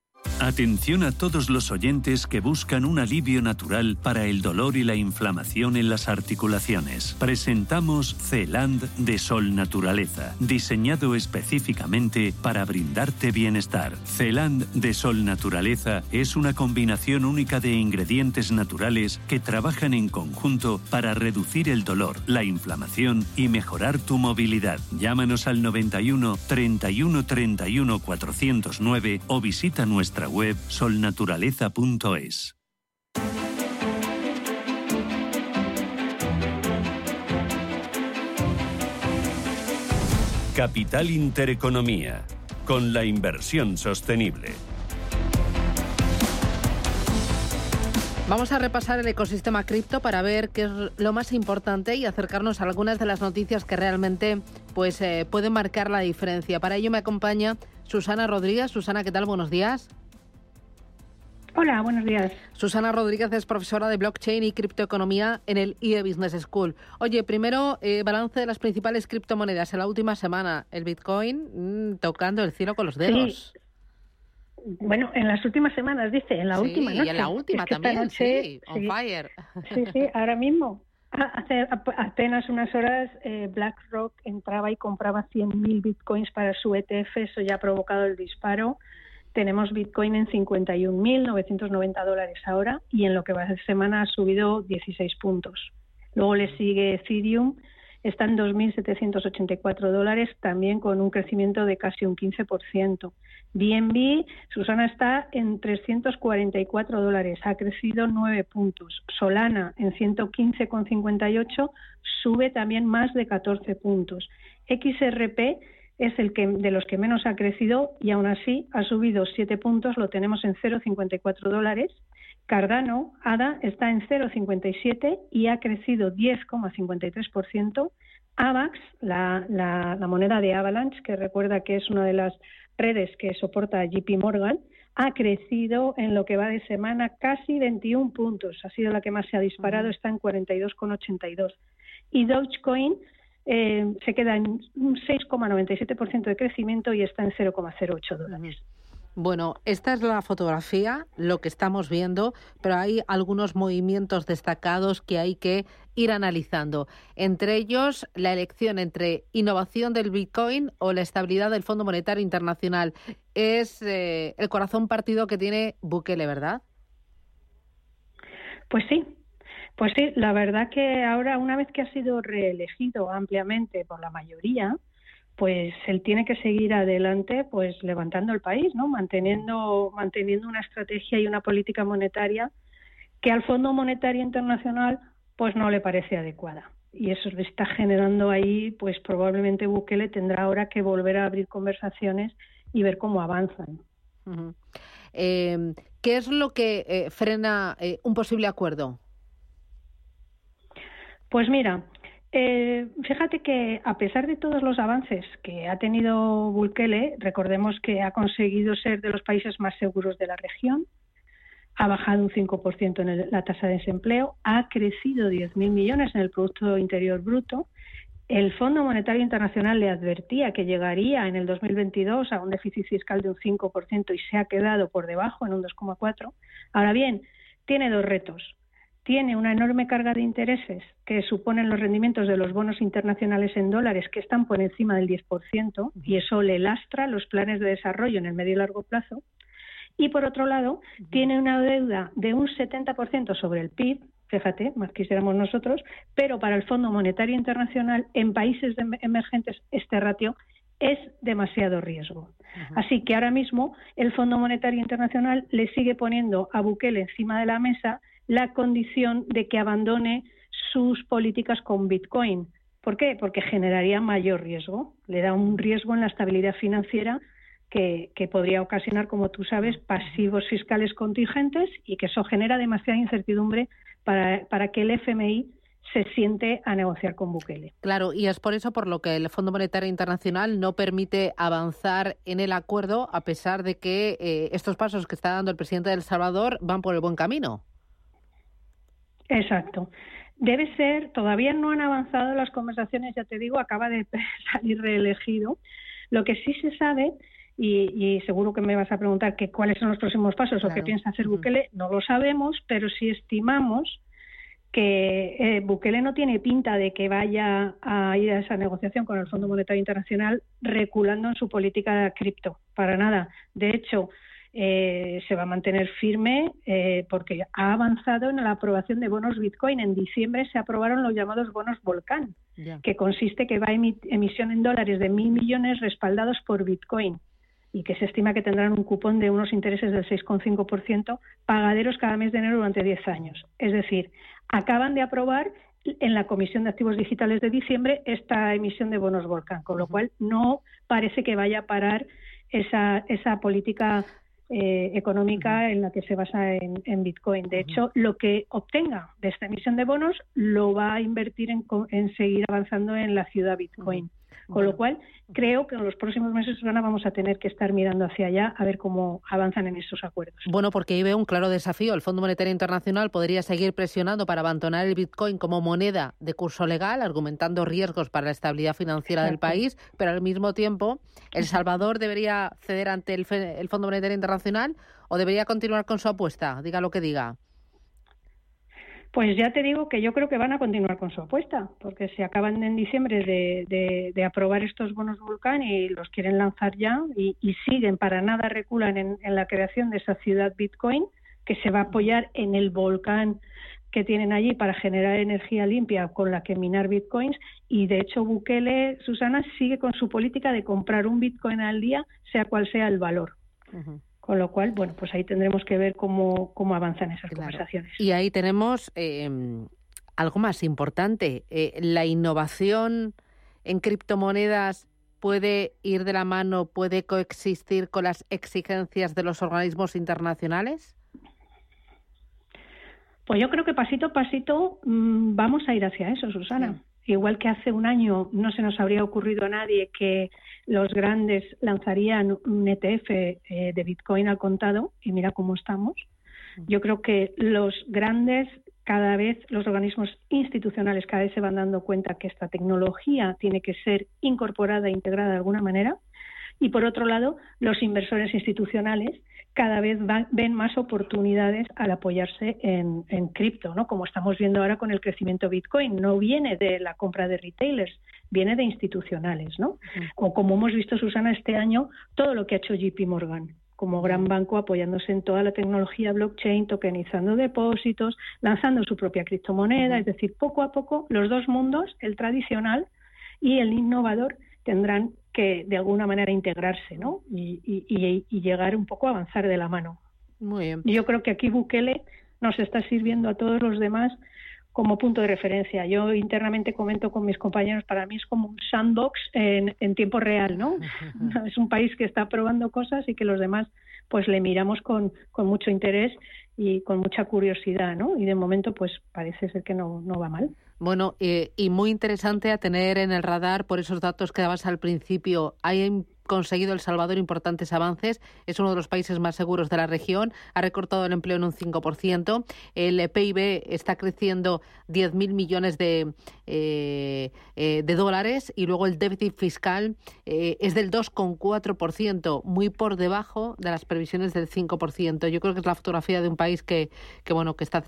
Atención a todos los oyentes que buscan un alivio natural para el dolor y la inflamación en las articulaciones. Presentamos Celand de Sol Naturaleza, diseñado específicamente para brindarte bienestar. Celand de Sol Naturaleza es una combinación única de ingredientes naturales que trabajan en conjunto para reducir el dolor, la inflamación y mejorar tu movilidad. Llámanos al 91 31 31 409 o visita nuestra web solnaturaleza.es. Capital Intereconomía, con la inversión sostenible. Vamos a repasar el ecosistema cripto para ver qué es lo más importante y acercarnos a algunas de las noticias que realmente pues, eh, pueden marcar la diferencia. Para ello me acompaña Susana Rodríguez. Susana, ¿qué tal? Buenos días. Hola, buenos días. Susana Rodríguez es profesora de blockchain y criptoeconomía en el IE Business School. Oye, primero, eh, balance de las principales criptomonedas en la última semana. El Bitcoin mm, tocando el cielo con los dedos. Bueno, en las últimas semanas, dice, en la última noche. y en la última también, sí, on fire. Sí, sí, ahora mismo. Hace apenas unas horas eh, BlackRock entraba y compraba 100.000 bitcoins para su ETF, eso ya ha provocado el disparo tenemos Bitcoin en 51.990 dólares ahora y en lo que va ser semana ha subido 16 puntos. Luego le sigue Ethereum, está en 2.784 dólares, también con un crecimiento de casi un 15%. BNB, Susana está en 344 dólares, ha crecido 9 puntos. Solana en 115,58 sube también más de 14 puntos. XRP es el que de los que menos ha crecido y aún así ha subido 7 puntos, lo tenemos en 0,54 dólares. Cardano, ADA, está en 0,57 y ha crecido 10,53%. AVAX, la, la, moneda de Avalanche, que recuerda que es una de las redes que soporta JP Morgan, ha crecido en lo que va de semana casi 21 puntos. Ha sido la que más se ha disparado, está en 42,82. Y Dogecoin eh, se queda en un 6,97% de crecimiento y está en 0,08 dólares. Bueno, esta es la fotografía, lo que estamos viendo, pero hay algunos movimientos destacados que hay que ir analizando. Entre ellos, la elección entre innovación del Bitcoin o la estabilidad del Fondo Monetario Internacional. Es eh, el corazón partido que tiene Bukele, ¿verdad? Pues sí, pues sí, la verdad que ahora, una vez que ha sido reelegido ampliamente por la mayoría, pues él tiene que seguir adelante, pues levantando el país, ¿no? Manteniendo, manteniendo una estrategia y una política monetaria que al Fondo Monetario Internacional, pues no le parece adecuada. Y eso le está generando ahí, pues probablemente Bukele tendrá ahora que volver a abrir conversaciones y ver cómo avanzan. Eh, ¿Qué es lo que eh, frena eh, un posible acuerdo? Pues mira, eh, fíjate que a pesar de todos los avances que ha tenido Bukele, recordemos que ha conseguido ser de los países más seguros de la región, ha bajado un 5% en la tasa de desempleo, ha crecido 10.000 millones en el Producto Interior Bruto. El Fondo Monetario Internacional le advertía que llegaría en el 2022 a un déficit fiscal de un 5% y se ha quedado por debajo en un 2,4%. Ahora bien, tiene dos retos tiene una enorme carga de intereses que suponen los rendimientos de los bonos internacionales en dólares que están por encima del 10% y eso le lastra los planes de desarrollo en el medio y largo plazo. Y por otro lado, tiene una deuda de un 70% sobre el PIB, fíjate, más quisiéramos nosotros, pero para el Fondo Monetario Internacional en países emergentes este ratio es demasiado riesgo. Así que ahora mismo el Fondo Monetario Internacional le sigue poniendo a Bukele encima de la mesa la condición de que abandone sus políticas con Bitcoin. ¿Por qué? Porque generaría mayor riesgo. Le da un riesgo en la estabilidad financiera que, podría ocasionar, como tú sabes, pasivos fiscales contingentes y que eso genera demasiada incertidumbre para, para que el FMI se siente a negociar con Bukele. Claro, y es por eso por lo que el Fondo Monetario Internacional no permite avanzar en el acuerdo a pesar de que eh, estos pasos que está dando el presidente de El Salvador van por el buen camino. Exacto. Debe ser, todavía no han avanzado las conversaciones, ya te digo, acaba de salir reelegido. Lo que sí se sabe, y, seguro que me vas a preguntar que cuáles son los próximos pasos o qué piensa hacer Bukele, no lo sabemos, pero si estimamos que eh, Bukele no tiene pinta de que vaya a ir a esa negociación con el Fondo Monetario Internacional reculando en su política de cripto, para nada. De hecho, eh, se va a mantener firme eh, porque ha avanzado en la aprobación de bonos Bitcoin. En diciembre se aprobaron los llamados bonos Volcán, que consiste que va a emisión en dólares de mil millones respaldados por Bitcoin y que se estima que tendrán un cupón de unos intereses del 6,5% pagaderos cada mes de enero durante 10 años. Es decir, acaban de aprobar en la Comisión de Activos Digitales de diciembre esta emisión de bonos Volcán, con lo cual no parece que vaya a parar esa, esa política eh, económica en la que se basa en, Bitcoin. De hecho, lo que obtenga de esta emisión de bonos lo va a invertir en, en seguir avanzando en la ciudad Bitcoin. Con lo cual, creo que en los próximos meses, Susana, vamos a tener que estar mirando hacia allá a ver cómo avanzan en esos acuerdos. Bueno, porque ahí veo un claro desafío. El Fondo Monetario Internacional podría seguir presionando para abandonar el Bitcoin como moneda de curso legal, argumentando riesgos para la estabilidad financiera del país, pero al mismo tiempo, ¿El Salvador debería ceder ante el, el Fondo Monetario Internacional o debería continuar con su apuesta? Diga lo que diga. Pues ya te digo que yo creo que van a continuar con su apuesta, porque se acaban en diciembre de, aprobar estos bonos Vulcan y los quieren lanzar ya y, siguen, para nada reculan en, la creación de esa ciudad Bitcoin que se va a apoyar en el volcán que tienen allí para generar energía limpia con la que minar bitcoins. Y de hecho Bukele, Susana, sigue con su política de comprar un bitcoin al día, sea cual sea el valor. Con lo cual, bueno, pues ahí tendremos que ver cómo, cómo avanzan esas conversaciones. Y ahí tenemos em, algo más importante. Eh, la innovación en criptomonedas puede ir de la mano, puede coexistir con las exigencias de los organismos internacionales. Pues yo creo que pasito a pasito mm, vamos a ir hacia eso, Susana. Igual que hace un año no se nos habría ocurrido a nadie que los grandes lanzarían un ETF eh, de Bitcoin al contado, y mira cómo estamos. Yo creo que los grandes, cada vez, los organismos institucionales cada vez se van dando cuenta que esta tecnología tiene que ser incorporada e integrada de alguna manera. Y por otro lado, los inversores institucionales cada vez ven más oportunidades al apoyarse en, cripto, ¿no? Como estamos viendo ahora con el crecimiento Bitcoin. No viene de la compra de retailers, viene de institucionales, ¿no? O como hemos visto, Susana, este año, todo lo que ha hecho JP Morgan como gran banco apoyándose en toda la tecnología blockchain, tokenizando depósitos, lanzando su propia criptomoneda, es decir, poco a poco los dos mundos, el tradicional y el innovador, tendrán que de alguna manera integrarse ¿no? y, llegar un poco a avanzar de la mano. Muy bien. Yo creo que aquí Bukele nos está sirviendo a todos los demás como punto de referencia. Yo internamente comento con mis compañeros, para mí es como un sandbox en, en tiempo real, ¿no? es un país que está probando cosas y que los demás pues le miramos con, con mucho interés y con mucha curiosidad, ¿no? Y de momento pues parece ser que no, no va mal. Bueno, eh, y muy interesante a tener en el radar por esos datos que dabas al principio. Hay conseguido El Salvador importantes avances. Es uno de los países más seguros de la región. Ha recortado el empleo en un 5%. El PIB está creciendo 10.000 millones de, eh, eh, de dólares y luego el déficit fiscal eh, es del 2,4%, muy por debajo de las previsiones del 5%. Yo creo que es la fotografía de un país que, que bueno, que está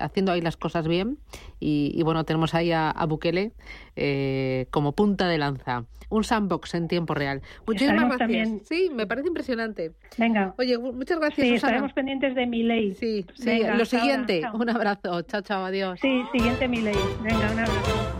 haciendo ahí las cosas bien y, bueno, tenemos ahí a, a Bukele como punta de lanza. Un sandbox en tiempo real. Muchísimas gracias. Sí, me parece impresionante. Venga. Oye, muchas gracias. Sí, estaremos pendientes de mi ley. Sí, sí. lo siguiente, un abrazo. Chao, chao, adiós. Sí, siguiente mi ley. Venga, un abrazo.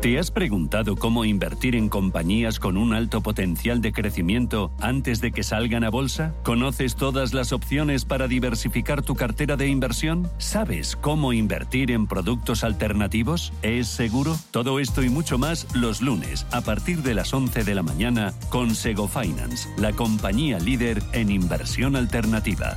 ¿Te has preguntado cómo invertir en compañías con un alto potencial de crecimiento antes de que salgan a bolsa? ¿Conoces todas las opciones para diversificar tu cartera de inversión? ¿Sabes cómo invertir en productos alternativos? ¿Es seguro? Todo esto y mucho más los lunes a partir de las 11 de la mañana con Sego Finance, la compañía líder en inversión alternativa.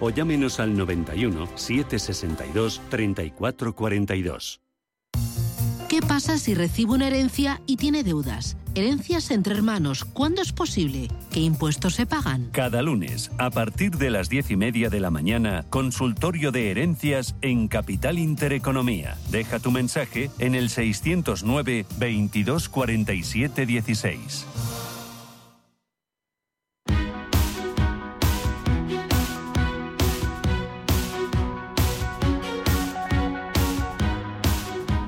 o llámenos al 91 762 3442. ¿Qué pasa si recibe una herencia y tiene deudas? Herencias entre hermanos, ¿cuándo es posible? ¿Qué impuestos se pagan? Cada lunes, a partir de las diez y media de la mañana, consultorio de herencias en Capital Intereconomía. Deja tu mensaje en el 609 22 47 16.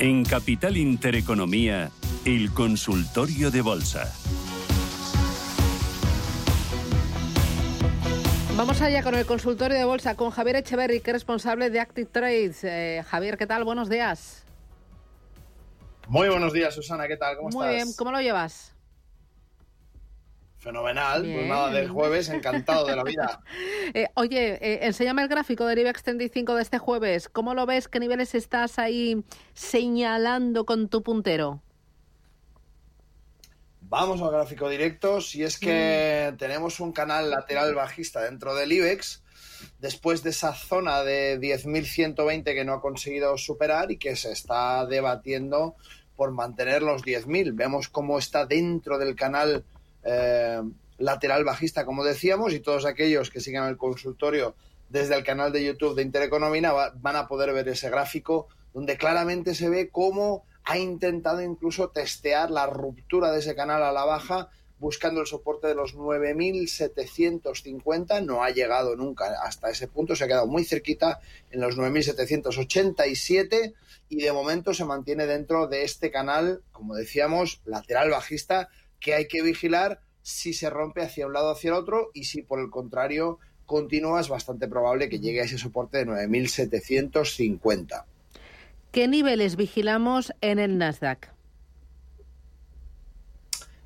En Capital Intereconomía, el consultorio de bolsa. Vamos allá con el consultorio de bolsa con Javier Echeverry, que es responsable de Active Trades. Eh, Javier, ¿qué tal? Buenos días. Muy buenos días, Susana. ¿Qué tal? ¿Cómo Muy estás? bien, ¿cómo lo llevas? Fenomenal. Pues Bien. nada, del jueves, encantado de la vida. Eh, oye, eh, enséñame el gráfico del IBEX 35 de este jueves. ¿Cómo lo ves? ¿Qué niveles estás ahí señalando con tu puntero? Vamos al gráfico directo. Si es que Mm. tenemos un canal lateral bajista dentro del IBEX, después de esa zona de 10.120 que no ha conseguido superar y que se está debatiendo por mantener los 10.000. Vemos cómo está dentro del canal eh, lateral bajista, como decíamos, y todos aquellos que sigan el consultorio desde el canal de YouTube de Intereconomía va- van a poder ver ese gráfico donde claramente se ve cómo ha intentado incluso testear la ruptura de ese canal a la baja buscando el soporte de los 9.750, no ha llegado nunca hasta ese punto, se ha quedado muy cerquita en los 9.787 y de momento se mantiene dentro de este canal, como decíamos, lateral bajista, que hay que vigilar si se rompe hacia un lado o hacia el otro y si por el contrario continúa, es bastante probable que llegue a ese soporte de 9.750. ¿Qué niveles vigilamos en el Nasdaq?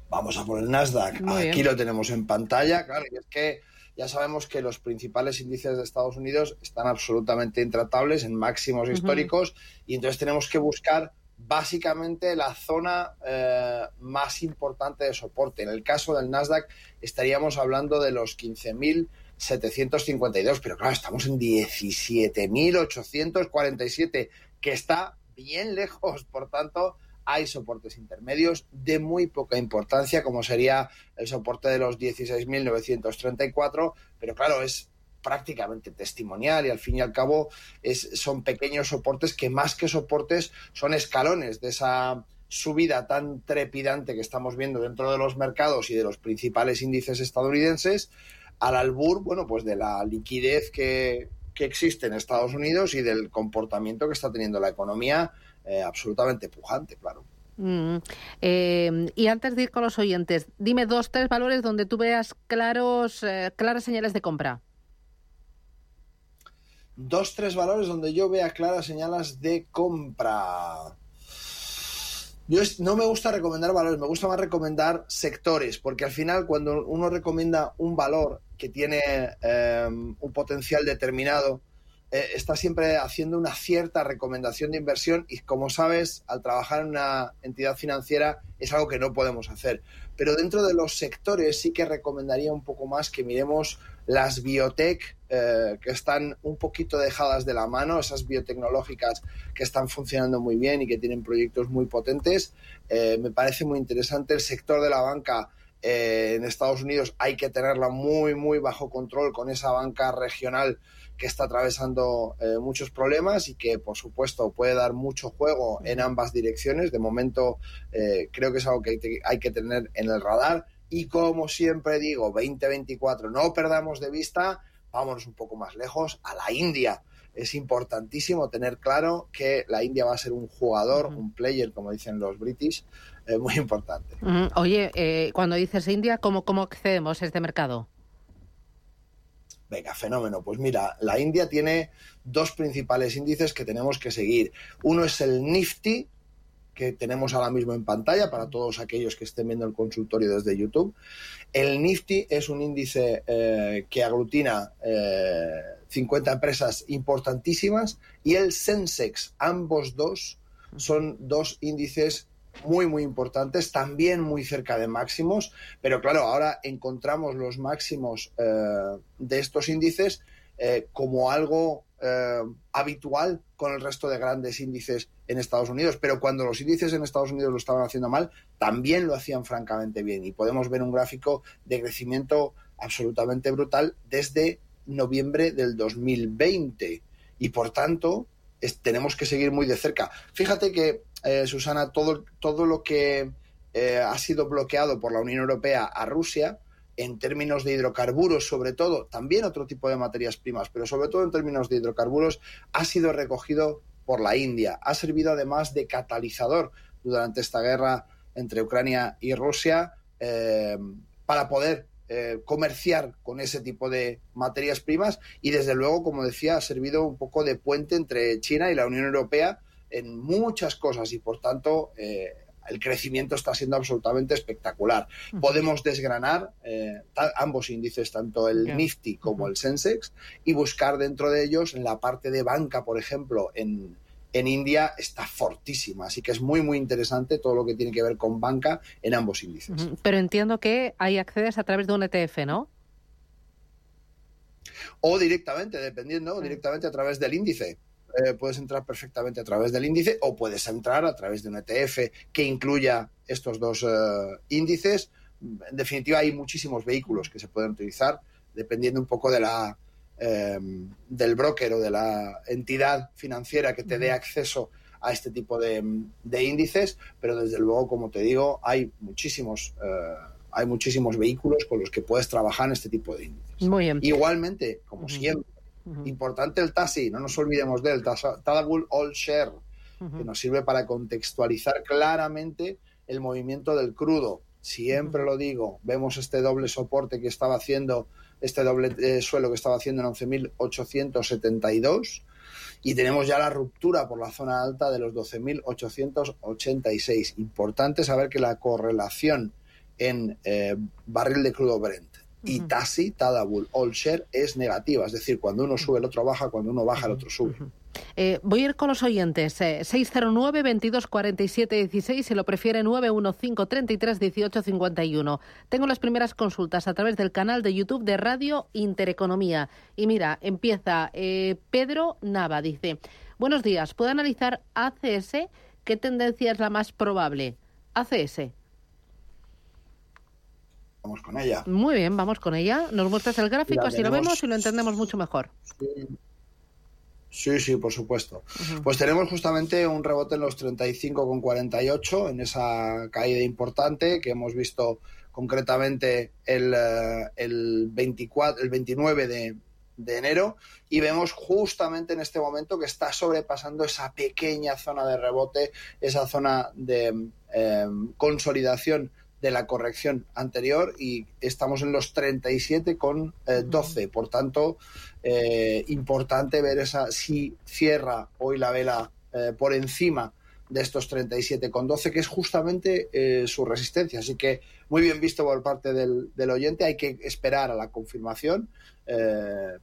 Vamos a por el Nasdaq. Muy Aquí bien. lo tenemos en pantalla, claro, y es que ya sabemos que los principales índices de Estados Unidos están absolutamente intratables en máximos históricos y entonces tenemos que buscar básicamente la zona eh, más importante de soporte. En el caso del Nasdaq estaríamos hablando de los 15.752, pero claro, estamos en 17.847, que está bien lejos, por tanto, hay soportes intermedios de muy poca importancia, como sería el soporte de los 16.934, pero claro, es prácticamente testimonial y al fin y al cabo es, son pequeños soportes que más que soportes son escalones de esa subida tan trepidante que estamos viendo dentro de los mercados y de los principales índices estadounidenses al albur, bueno, pues de la liquidez que, que existe en Estados Unidos y del comportamiento que está teniendo la economía eh, absolutamente pujante, claro. Mm, eh, y antes de ir con los oyentes, dime dos, tres valores donde tú veas claros, eh, claras señales de compra. Dos, tres valores donde yo vea claras señales de compra. Yo no me gusta recomendar valores, me gusta más recomendar sectores, porque al final cuando uno recomienda un valor que tiene eh, un potencial determinado, eh, está siempre haciendo una cierta recomendación de inversión y como sabes, al trabajar en una entidad financiera es algo que no podemos hacer. Pero dentro de los sectores sí que recomendaría un poco más que miremos las biotech eh, que están un poquito dejadas de la mano, esas biotecnológicas que están funcionando muy bien y que tienen proyectos muy potentes. Eh, me parece muy interesante el sector de la banca. Eh, en Estados Unidos hay que tenerla muy, muy bajo control con esa banca regional que está atravesando muchos problemas y que, por supuesto, puede dar mucho juego en ambas direcciones. De momento, creo que es algo que hay que tener en el radar. Y como siempre digo, 2024, no perdamos de vista vámonos un poco más lejos, a la India. Es importantísimo tener claro que la India va a ser un jugador, un player, como dicen los british, eh, muy importante. Oye, eh, cuando dices India, ¿cómo, ¿cómo accedemos a este mercado? Venga, fenómeno. Pues mira, la India tiene dos principales índices que tenemos que seguir. Uno es el Nifty, que tenemos ahora mismo en pantalla para todos aquellos que estén viendo el consultorio desde YouTube. El Nifty es un índice eh, que aglutina 50 eh, empresas importantísimas y el Sensex, ambos dos, son dos índices muy, muy importantes, también muy cerca de máximos, pero claro, ahora encontramos los máximos eh, de estos índices como algo habitual con el resto de grandes índices en Estados Unidos, pero cuando los índices en Estados Unidos lo estaban haciendo mal, también lo hacían francamente bien. Y podemos ver un gráfico de crecimiento absolutamente brutal desde noviembre del 2020. Y por tanto, tenemos que seguir muy de cerca. Fíjate que, eh, Susana, todo, todo lo que eh, ha sido bloqueado por la Unión Europea a Rusia, en términos de hidrocarburos, sobre todo, también otro tipo de materias primas, pero sobre todo en términos de hidrocarburos, ha sido recogido por la India. Ha servido además de catalizador durante esta guerra entre Ucrania y Rusia eh, para poder eh, comerciar con ese tipo de materias primas y desde luego, como decía, ha servido un poco de puente entre China y la Unión Europea en muchas cosas y por tanto eh, el crecimiento está siendo absolutamente espectacular. Podemos desgranar ambos índices, tanto el Nifty como el Sensex, y buscar dentro de ellos, en la parte de banca, por ejemplo, en, en India está fortísima. Así que es muy, muy interesante todo lo que tiene que ver con banca en ambos índices. Pero entiendo que hay accedes a través de un ETF, ¿no? O directamente, dependiendo, directamente a través del índice. Eh, puedes entrar perfectamente a través del índice o puedes entrar a través de un ETF que incluya estos dos eh, índices. En definitiva, hay muchísimos vehículos que se pueden utilizar dependiendo un poco de la, Em, del broker o de la entidad financiera que te dé acceso a este tipo de, índices, pero desde luego, como te digo, hay muchísimos, eh, hay muchísimos vehículos con los que puedes trabajar en este tipo de índices. Muy bien. Igualmente, como siempre, importante el TASI, no nos olvidemos del Tadabul All Share, que nos sirve para contextualizar claramente el movimiento del crudo. Siempre lo digo, vemos este doble soporte que estaba haciendo este doble eh, suelo que estaba haciendo en 11.872 y tenemos ya la ruptura por la zona alta de los 12.886. Importante saber que la correlación en eh, barril de crudo Brent y TASI, Tadabul, All Share, es negativa. Es decir, cuando uno sube, el otro baja, cuando uno baja, el otro sube. Eh, voy a ir con los oyentes. Eh, 609 22 47 16, si lo prefiere 915 33 18 51. Tengo las primeras consultas a través del canal de YouTube de Radio Intereconomía. Y mira, empieza eh, Pedro Nava, dice, buenos días, ¿puedo analizar ACS? ¿Qué tendencia es la más probable? ACS. Vamos con ella. Muy bien, vamos con ella. Nos muestras el gráfico, así lo vemos y lo entendemos mucho mejor. Sí. Sí, por supuesto. Pues tenemos justamente un rebote en los 35,48, en esa caída importante que hemos visto concretamente el, eh, el, 24, el 29 de, de, enero y vemos justamente en este momento que está sobrepasando esa pequeña zona de rebote, esa zona de eh, consolidación de la corrección anterior y estamos en los 37 con 12. Eh, por tanto, eh, importante ver esa si cierra hoy la vela eh, por encima de estos 37 con 12, que es justamente su resistencia. Así que muy bien visto por parte del, del oyente. Hay que esperar a la confirmación.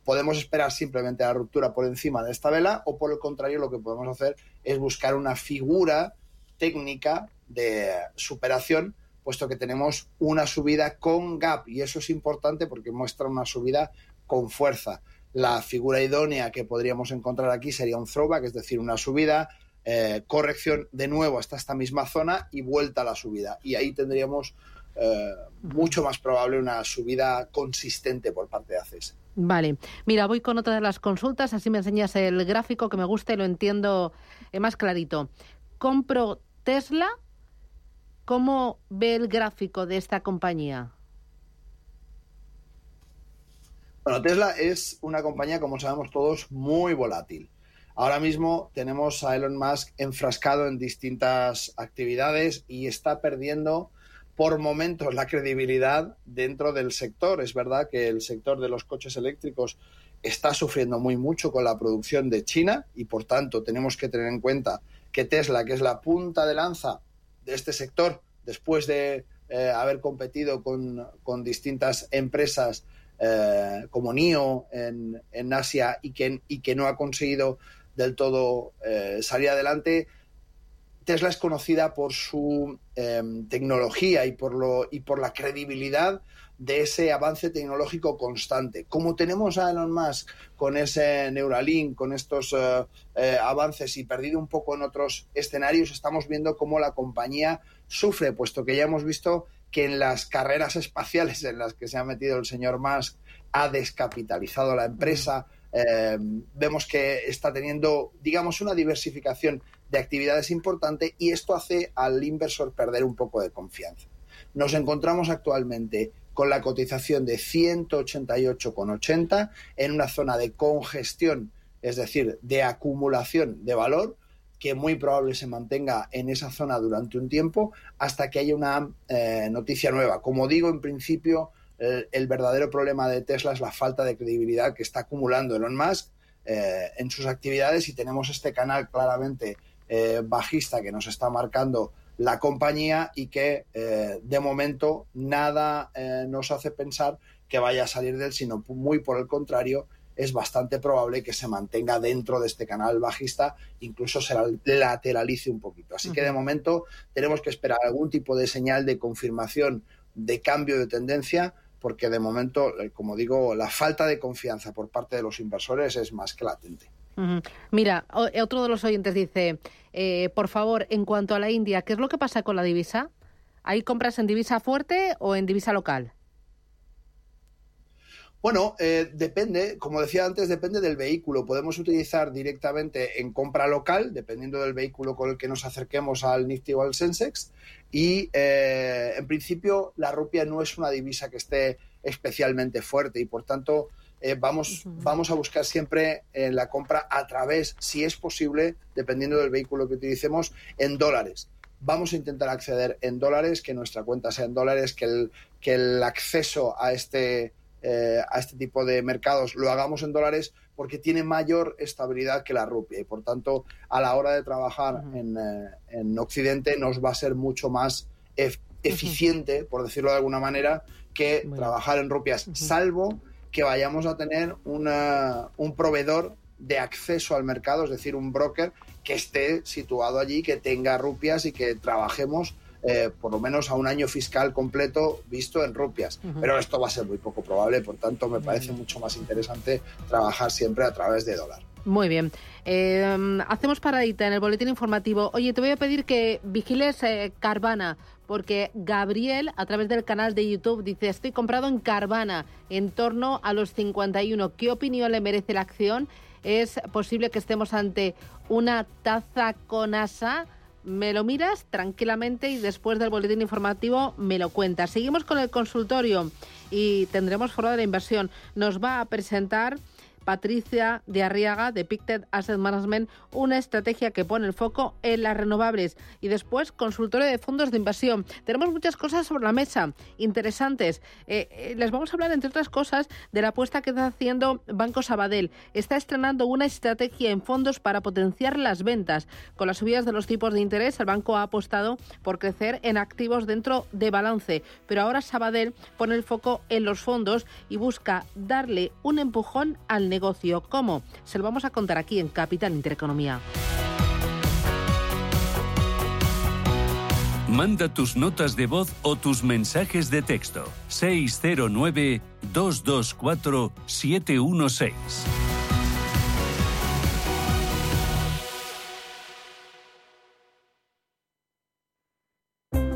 podemos esperar simplemente la ruptura por encima de esta vela o por el contrario lo que podemos hacer es buscar una figura técnica de superación puesto que tenemos una subida con gap y eso es importante porque muestra una subida con fuerza. La figura idónea que podríamos encontrar aquí sería un throwback, es decir, una subida, eh, corrección de nuevo hasta esta misma zona y vuelta a la subida. Y ahí tendríamos eh, mucho más probable una subida consistente por parte de ACES. Vale, mira, voy con otra de las consultas, así me enseñas el gráfico que me gusta y lo entiendo eh, más clarito. Compro Tesla, ¿cómo ve el gráfico de esta compañía? Bueno, Tesla es una compañía, como sabemos todos, muy volátil. Ahora mismo tenemos a Elon Musk enfrascado en distintas actividades y está perdiendo por momentos la credibilidad dentro del sector. Es verdad que el sector de los coches eléctricos está sufriendo muy mucho con la producción de China y por tanto tenemos que tener en cuenta que Tesla, que es la punta de lanza de este sector, después de eh, haber competido con, distintas empresas eh, como NIO en, Asia y que, y que, no ha conseguido del todo eh, salir adelante, Tesla es conocida por su em, tecnología y por, lo, y por la credibilidad de ese avance tecnológico constante. Como tenemos a Elon Musk con ese Neuralink, con estos eh, eh, avances y perdido un poco en otros escenarios, estamos viendo cómo la compañía sufre, puesto que ya hemos visto que en las carreras espaciales en las que se ha metido el señor Musk ha descapitalizado la empresa. Em, vemos que está teniendo, digamos, una diversificación de actividades importante y esto hace al inversor perder un poco de confianza. Nos encontramos actualmente con la cotización de 188,80 en una zona de congestión, es decir, de acumulación de valor, que muy probable se mantenga en esa zona durante un tiempo hasta que haya una eh, noticia nueva. Como digo, en principio, el verdadero problema de Tesla es la falta de credibilidad que está acumulando Elon Musk eh, en sus actividades y tenemos este canal claramente eh, bajista que nos está marcando la compañía y que eh, de momento nada eh, nos hace pensar que vaya a salir de él, sino muy por el contrario, es bastante probable que se mantenga dentro de este canal bajista, incluso se lateralice un poquito. Así que de momento tenemos que esperar algún tipo de señal de confirmación de cambio de tendencia, porque de momento, como digo, la falta de confianza por parte de los inversores es más que latente. Mira, eh, otro de los oyentes dice, eh, por favor, en cuanto a la India, ¿qué es lo que pasa con la divisa? ¿Hay compras en divisa fuerte o en divisa local? Bueno, eh, depende, como decía antes, depende del vehículo. Podemos utilizar directamente en compra local, dependiendo del vehículo con el que nos acerquemos al Nifty o al Sensex. Y en principio la rupia no es una divisa que esté especialmente fuerte y por tanto eh, vamos, vamos a buscar siempre eh, la compra a través, si es posible, dependiendo del vehículo que utilicemos, en dólares. Vamos a intentar acceder en dólares, que nuestra cuenta sea en dólares, que el, que el acceso a este, eh, a este tipo de mercados lo hagamos en dólares porque tiene mayor estabilidad que la rupia y por tanto a la hora de trabajar en, en, Occidente nos va a ser mucho más eficiente, por decirlo de alguna manera, que trabajar en rupias, salvo que vayamos a tener un proveedor de acceso al mercado, es decir, un broker que esté situado allí, que tenga rupias y que trabajemos eh, por lo menos a un año fiscal completo visto en rupias. Pero esto va a ser muy poco probable, por tanto me parece mucho más interesante trabajar siempre a través de dólar. Muy bien. Eh, hacemos paradita en el boletín informativo. Oye, te voy a pedir que vigiles eh, Carvana, porque Gabriel, a través del canal de YouTube, dice, estoy comprado en Carvana, en torno a los 51. ¿Qué opinión le merece la acción? ¿Es posible que estemos ante una taza con asa? Me lo miras tranquilamente y después del boletín informativo me lo cuentas. Seguimos con el consultorio y tendremos foro de la inversión. Nos va a presentar Patricia de Arriaga de Pictet Asset Management una estrategia que pone el foco en las renovables y después consultorio de fondos de inversión. Tenemos muchas cosas sobre la mesa interesantes. Eh, eh, les vamos a hablar, entre otras cosas, de la apuesta que está haciendo Banco Sabadell. Está estrenando una estrategia en fondos para potenciar las ventas. Con las subidas de los tipos de interés, el banco ha apostado por crecer en activos dentro de balance. Pero ahora Sabadell pone el foco en los fondos y busca darle un empujón al negocio negocio. ¿Cómo? Se lo vamos a contar aquí en Capital Intereconomía. Manda tus notas de voz o tus mensajes de texto. 609-224-716.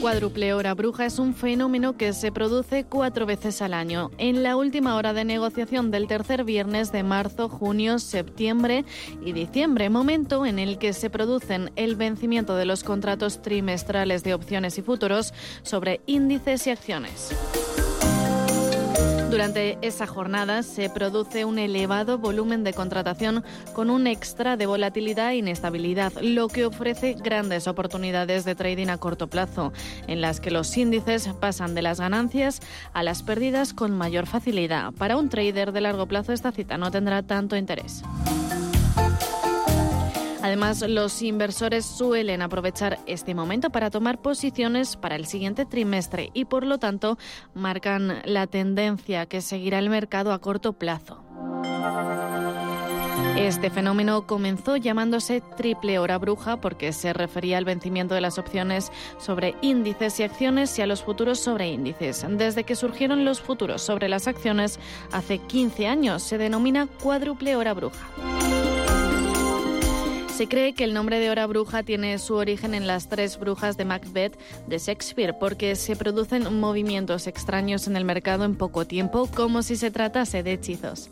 Cuádruple hora bruja es un fenómeno que se produce cuatro veces al año. En la última hora de negociación del tercer viernes de marzo, junio, septiembre y diciembre, momento en el que se producen el vencimiento de los contratos trimestrales de opciones y futuros sobre índices y acciones. Durante esa jornada se produce un elevado volumen de contratación con un extra de volatilidad e inestabilidad, lo que ofrece grandes oportunidades de trading a corto plazo, en las que los índices pasan de las ganancias a las pérdidas con mayor facilidad. Para un trader de largo plazo esta cita no tendrá tanto interés. Además, los inversores suelen aprovechar este momento para tomar posiciones para el siguiente trimestre y, por lo tanto, marcan la tendencia que seguirá el mercado a corto plazo. Este fenómeno comenzó llamándose triple hora bruja porque se refería al vencimiento de las opciones sobre índices y acciones y a los futuros sobre índices. Desde que surgieron los futuros sobre las acciones hace 15 años se denomina cuádruple hora bruja. Se cree que el nombre de hora bruja tiene su origen en las tres brujas de Macbeth de Shakespeare, porque se producen movimientos extraños en el mercado en poco tiempo, como si se tratase de hechizos.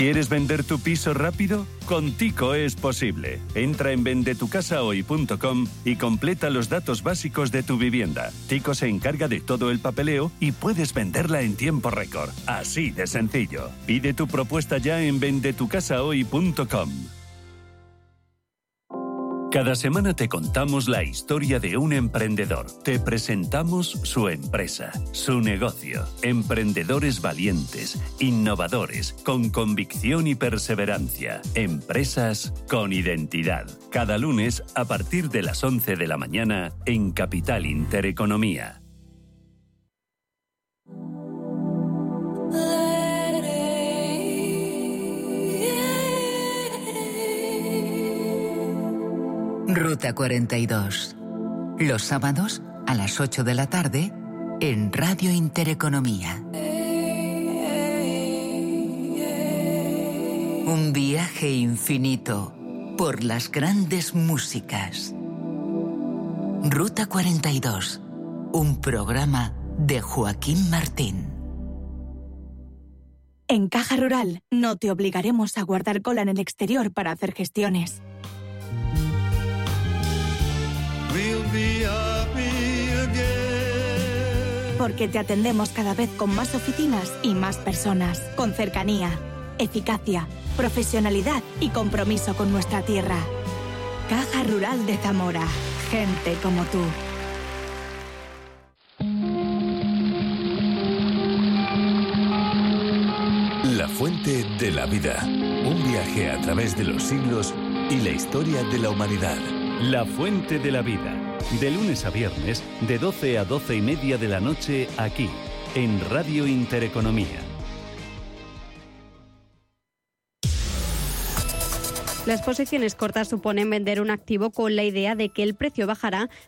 ¿Quieres vender tu piso rápido? Con Tico es posible. Entra en vendetucasahoy.com y completa los datos básicos de tu vivienda. Tico se encarga de todo el papeleo y puedes venderla en tiempo récord. Así de sencillo. Pide tu propuesta ya en vendetucasahoy.com. Cada semana te contamos la historia de un emprendedor. Te presentamos su empresa, su negocio. Emprendedores valientes, innovadores, con convicción y perseverancia. Empresas con identidad. Cada lunes a partir de las 11 de la mañana en Capital Intereconomía. Ruta 42. Los sábados a las 8 de la tarde en Radio Intereconomía. Un viaje infinito por las grandes músicas. Ruta 42. Un programa de Joaquín Martín. En Caja Rural no te obligaremos a guardar cola en el exterior para hacer gestiones. Porque te atendemos cada vez con más oficinas y más personas, con cercanía, eficacia, profesionalidad y compromiso con nuestra tierra. Caja Rural de Zamora. Gente como tú. La fuente de la vida. Un viaje a través de los siglos y la historia de la humanidad. La Fuente de la Vida. De lunes a viernes, de 12 a 12 y media de la noche, aquí, en Radio Intereconomía. Las posiciones cortas suponen vender un activo con la idea de que el precio bajará